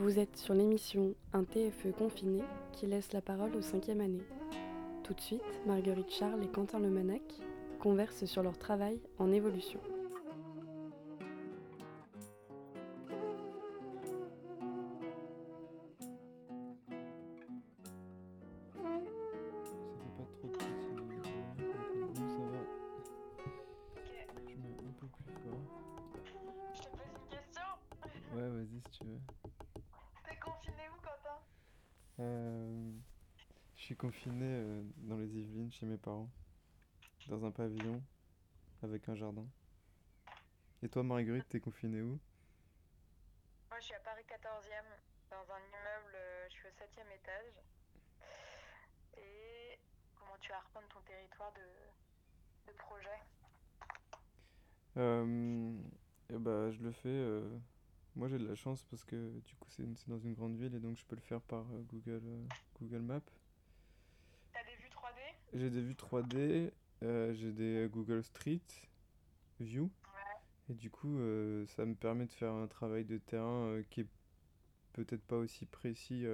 Vous êtes sur l'émission Un TFE confiné qui laisse la parole aux cinquième année. Tout de suite, Marguerite Charles et Quentin Lemanac conversent sur leur travail en évolution. Ça fait pas trop de petits. Ça va? Je mets un peu plus fort. Je te pose une question. Ouais, vas-y si tu veux. T'es confiné où, Quentin Euh, je suis confiné euh, dans les Yvelines chez mes parents. Dans un pavillon avec un jardin. Et toi, Marguerite, t'es confiné où? Moi, je suis à Paris 14e, dans un immeuble, euh, je suis au 7e étage. Et comment tu reprendre ton territoire de, de projet? Bah, je le fais. Moi, j'ai de la chance parce que du coup, c'est dans une grande ville et donc je peux le faire par euh, Google, euh, Google Maps. T'as des vues 3D J'ai des vues 3D, euh, j'ai des Google Street View. Ouais. Et du coup, euh, ça me permet de faire un travail de terrain euh, qui est peut-être pas aussi précis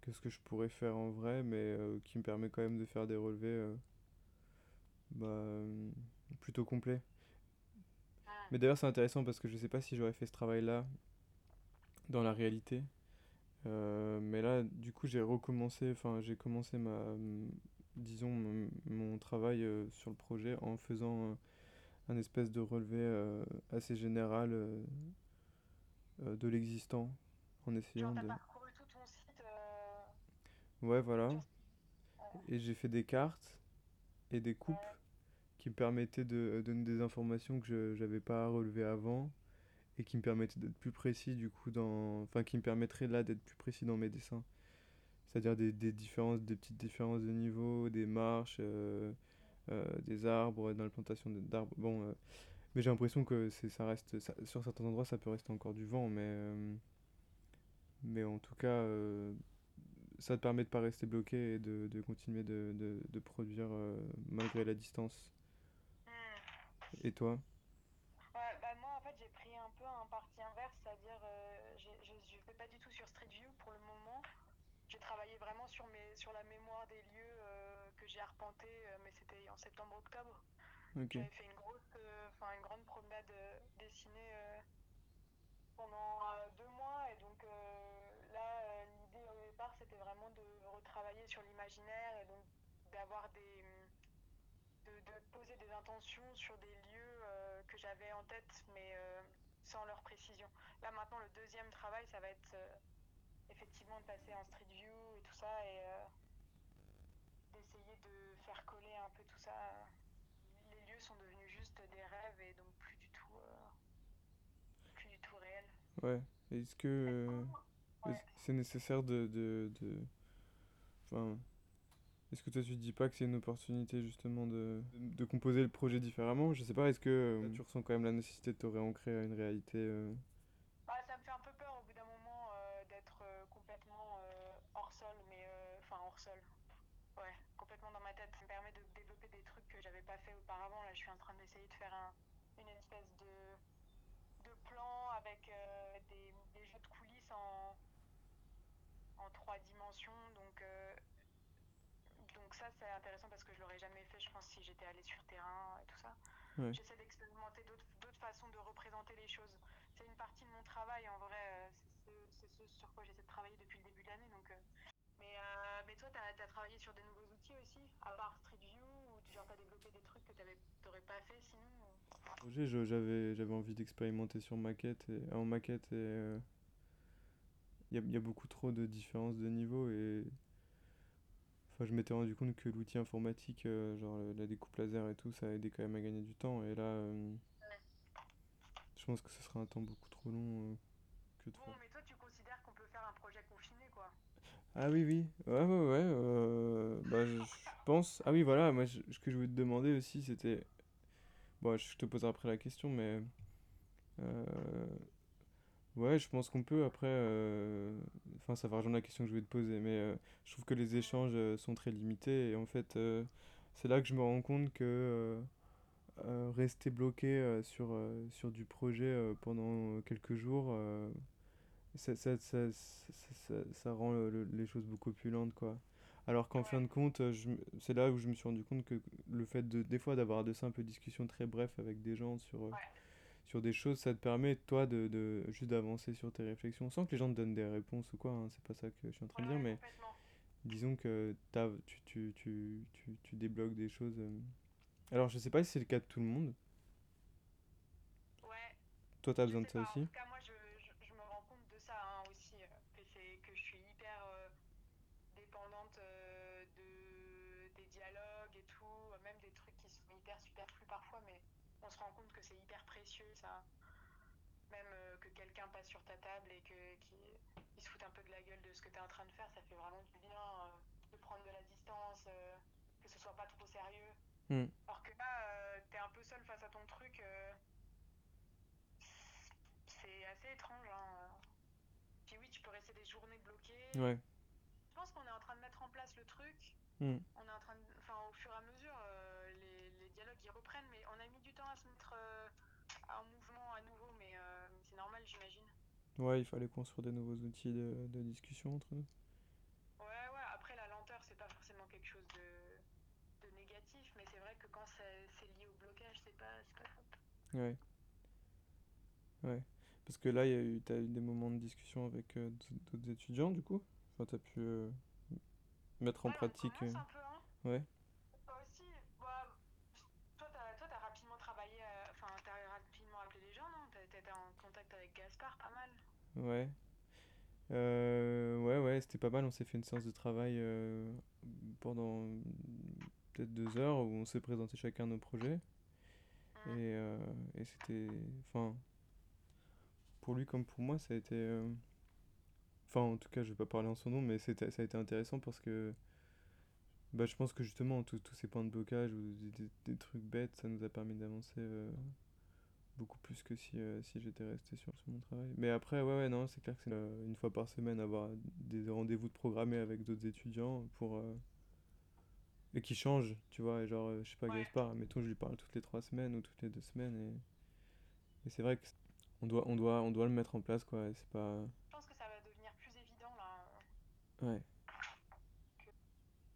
que ce que je pourrais faire en vrai, mais qui me permet quand même de faire des relevés bah, plutôt complets. Mais d'ailleurs, c'est intéressant parce que je sais pas si j'aurais fait ce travail-là dans la réalité. Euh, mais là, du coup, j'ai recommencé, enfin, j'ai commencé ma, m- disons, mon, travail euh, sur le projet en faisant euh, un espèce de relevé assez général de l'existant, en essayant Genre, de... parcouru tout ton site Ouais, voilà. Et j'ai fait des cartes et des coupes. Qui me permettaient de euh, donner des informations que je n'avais pas relevées avant et qui me permettaient d'être plus précis du coup dans... Enfin, qui me permettraient là d'être plus précis dans mes dessins. C'est-à-dire des, des différences, des petites différences de niveau, des marches, euh, euh, des arbres, dans la plantation d'arbres. Bon, mais j'ai l'impression que c'est, ça reste... sur certains endroits, ça peut rester encore du vent, mais... mais en tout cas... ça te permet de pas rester bloqué et de, de continuer de, de, de produire malgré la distance. Et toi? Ouais, bah moi en fait j'ai pris un peu un parti inverse, c'est-à-dire euh, je je fais pas du tout sur Street View pour le moment. J'ai travaillé vraiment sur mes sur la mémoire des lieux euh, que j'ai arpenté, euh, mais c'était en septembre-octobre. Ok. J'avais fait une grosse, euh, une grande promenade euh, dessinée euh, pendant euh, deux mois et donc euh, là euh, l'idée au départ c'était vraiment de retravailler sur l'imaginaire et donc d'avoir des de, de poser des intentions sur des lieux euh, que j'avais en tête mais euh, sans leur précision. Là maintenant le deuxième travail ça va être euh, effectivement de passer en street view et tout ça et d'essayer de faire coller un peu tout ça. Les lieux sont devenus juste des rêves et donc plus du tout plus du tout réels. Ouais. Est-ce que Ouais. c'est nécessaire de, de, de... Enfin, est-ce que toi tu te dis pas que c'est une opportunité justement de, de composer le projet différemment? Je sais pas, est-ce que euh, tu ressens quand même la nécessité de te réancrer à une réalité euh, Bah, ça me fait un peu peur au bout d'un moment euh, d'être euh, complètement euh, hors sol, mais euh, enfin hors sol. Ouais, complètement dans ma tête. Ça me permet de développer des trucs que j'avais pas fait auparavant. Là, je suis en train d'essayer de faire un, une espèce de, de plan avec euh, des, des jeux de coulisses en, en trois dimensions. Donc ça, c'est intéressant parce que je l'aurais jamais fait, je pense, si j'étais allée sur terrain et tout ça. Ouais. J'essaie d'expérimenter d'autres façons de représenter les choses. C'est une partie de mon travail, en vrai. euh, c'est ce- ce sur quoi j'essaie de travailler depuis le début de l'année. Donc, euh. mais, euh, mais toi, tu as, travaillé sur des nouveaux outils aussi, à part Street View, ou tu as développé des trucs que tu n'aurais pas fait sinon projet, je- j'avais j'avais envie d'expérimenter sur maquette et en maquette et il y, a, y a beaucoup trop de différences de niveau et enfin je m'étais rendu compte que l'outil informatique euh, genre la découpe laser et tout ça aidait quand même à gagner du temps. Et là euh, je pense que ce sera un temps beaucoup trop long euh, que de Bon, mais toi, tu considères qu'on peut faire un projet confiné, quoi. Ah oui oui. Ouais ouais ouais bah je pense. Ah oui voilà moi je- ce que je voulais te demander aussi c'était bon je te poserai après la question mais Ouais, je pense qu'on peut. Après, euh, enfin, ça va rejoindre la question que je voulais te poser, mais euh, je trouve que les échanges euh, sont très limités et en fait, c'est là que je me rends compte que rester bloqué sur, sur du projet pendant quelques jours, ça, ça, ça, ça, rend le- le- les choses beaucoup plus lentes, quoi. Alors qu'en fin de compte, c'est là où je me suis rendu compte que le fait de, des fois, d'avoir de simples discussions très brèves avec des gens sur, ouais, sur des choses, ça te permet, toi, de, de juste d'avancer sur tes réflexions, sans que les gens te donnent des réponses ou quoi, hein, c'est pas ça que je suis en train de dire, mais disons que t'as, tu, tu, tu, tu, tu débloques des choses. euh. Alors, je sais pas si c'est le cas de tout le monde. Ouais, Toi, t'as besoin de ça. En aussi? tout cas, moi, je, je, je me rends compte de ça hein, aussi, euh, que c'est que je suis hyper euh, dépendante euh, de des dialogues et tout, euh, même des trucs qui sont hyper superflus parfois, mais on se rend compte que c'est ça. Même euh, que quelqu'un passe sur ta table et que qui, il se fout un peu de la gueule de ce que tu es en train de faire, ça fait vraiment du bien euh, de prendre de la distance, euh, que ce soit pas trop sérieux. Hmm. Alors que là, tu t'es un peu seul face à ton truc. c'est assez étrange. Hein. Puis oui, tu peux rester des journées bloquées. Ouais. Je pense qu'on est en train de mettre en place le truc. Hmm. On est en train de... Enfin, au fur et à mesure, euh, les, les dialogues, ils reprennent. Mais on a mis du temps à se mettre en mouvement à nouveau. Mais euh, c'est normal, j'imagine. Ouais, il fallait construire des nouveaux outils de, de discussion entre nous. Ouais, ouais. Après, la lenteur, c'est pas forcément quelque chose de, de négatif. Mais c'est vrai que quand c'est lié au blocage, c'est pas, top. Ouais. Ouais. Parce que là, il y a eu, des moments de discussion avec euh, d'autres étudiants, du coup? Enfin, t'as pu euh, mettre en Ouais, on pratique. euh, un peu, hein. Ouais. Toi aussi, bah, toi, t'as, toi, t'as rapidement travaillé, euh, enfin, t'as rapidement appelé les gens, non? T'as- T'étais en contact avec Gaspard, pas mal. Ouais. Euh, ouais, ouais, c'était pas mal. On s'est fait une séance de travail euh, pendant peut-être deux heures où on s'est présenté chacun nos projets. Et, Hmm. euh, et c'était. Enfin, pour lui comme pour moi, ça a été. Enfin, en tout cas, je vais pas parler en son nom, mais c'était, ça a été intéressant parce que bah, je pense que justement, tous tous ces points de blocage ou des, des- des trucs bêtes, ça nous a permis d'avancer beaucoup plus que si, euh, si j'étais resté sur, sur mon travail. Mais après, ouais, ouais, non, c'est clair que c'est euh, une fois par semaine avoir des rendez-vous de programmés avec d'autres étudiants pour. euh, et qui changent, tu vois, et genre, je sais pas, Ouais. Gaspard, mettons, je lui parle toutes les trois semaines ou toutes les deux semaines, et, et c'est vrai que c- on doit, on doit, on doit le mettre en place, quoi, c'est pas... Je pense que ça va devenir plus évident, là. Ouais,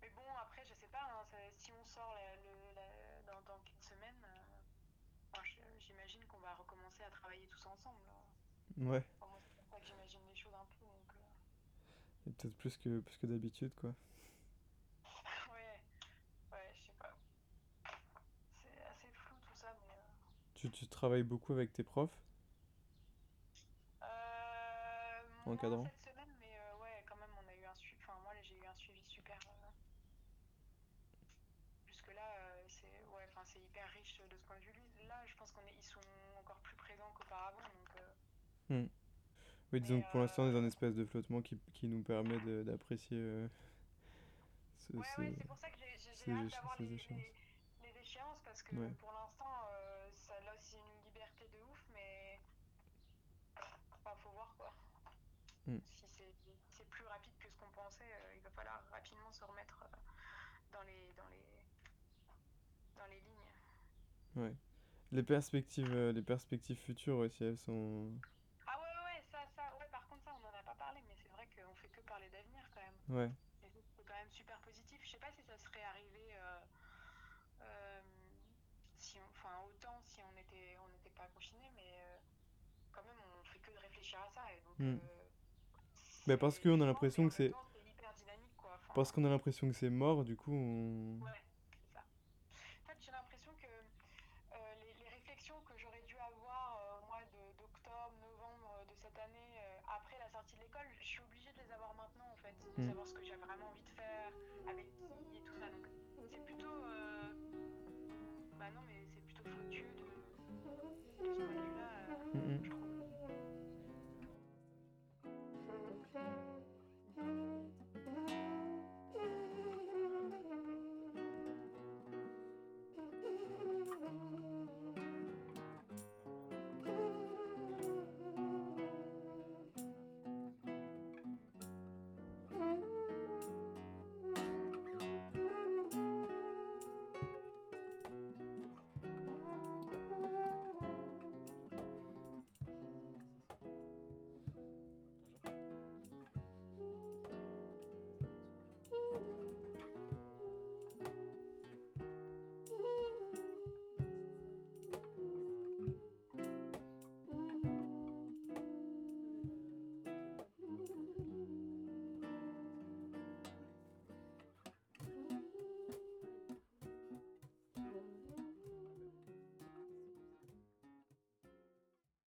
Mais bon, après, je sais pas, hein, ça- si on sort la- le- la- dans, dans quelques semaines, euh, enfin, je- j'imagine qu'on va recommencer à travailler tous ensemble. là. Ouais, Enfin, moi, c'est comme ça que j'imagine les choses un peu, donc... euh, et peut-être plus que, plus que d'habitude, quoi. Ouais, ouais, je sais pas. C'est assez flou tout ça, mais... euh, Tu, tu travailles beaucoup avec tes profs, Euh, en moins encadrant? cette semaine, mais euh, ouais, quand même, on a eu un suivi. Enfin, moi, j'ai eu un suivi super. euh, Jusque-là, euh, c'est ouais, enfin, hyper riche de ce point de vue. Là, je pense qu'on est, ils sont encore plus présents qu'auparavant. Donc, euh, Hmm. Oui, disons mais que pour l'instant, on est dans euh, une espèce de flottement qui, qui nous permet de- d'apprécier euh, ce, ouais, ce- ouais, c'est pour ça que j'ai hâte d'avoir les, échéances. les, les échéances parce que Ouais. pour l'instant, euh, ça laisse une liberté de ouf, mais enfin, faut voir quoi. Hmm. Si c'est si c'est plus rapide que ce qu'on pensait, euh, il va falloir rapidement se remettre euh, dans les dans les dans les lignes. Ouais. Les perspectives, les perspectives futures aussi, elles sont... Ah ouais ouais ouais, ça ça ouais par contre ça on en a pas parlé mais c'est vrai qu'on fait que parler d'avenir quand même. Ouais. Et c'est quand même super positif. Je sais pas si ça serait arrivé euh, euh, si on, enfin autant si on était on n'était pas confiné mais euh, quand même on fait que de réfléchir à ça et donc euh, Bah parce qu'on a l'impression que c'est... Enfin, Parce qu'on a l'impression que c'est mort, du coup, on... Ouais, c'est ça. En fait, j'ai l'impression que euh, les, les réflexions que j'aurais dû avoir euh, au mois d'octobre, novembre de cette année, euh, après la sortie de l'école, je suis obligée de les avoir maintenant en de mm. savoir ce que j'ai vraiment envie de faire, avec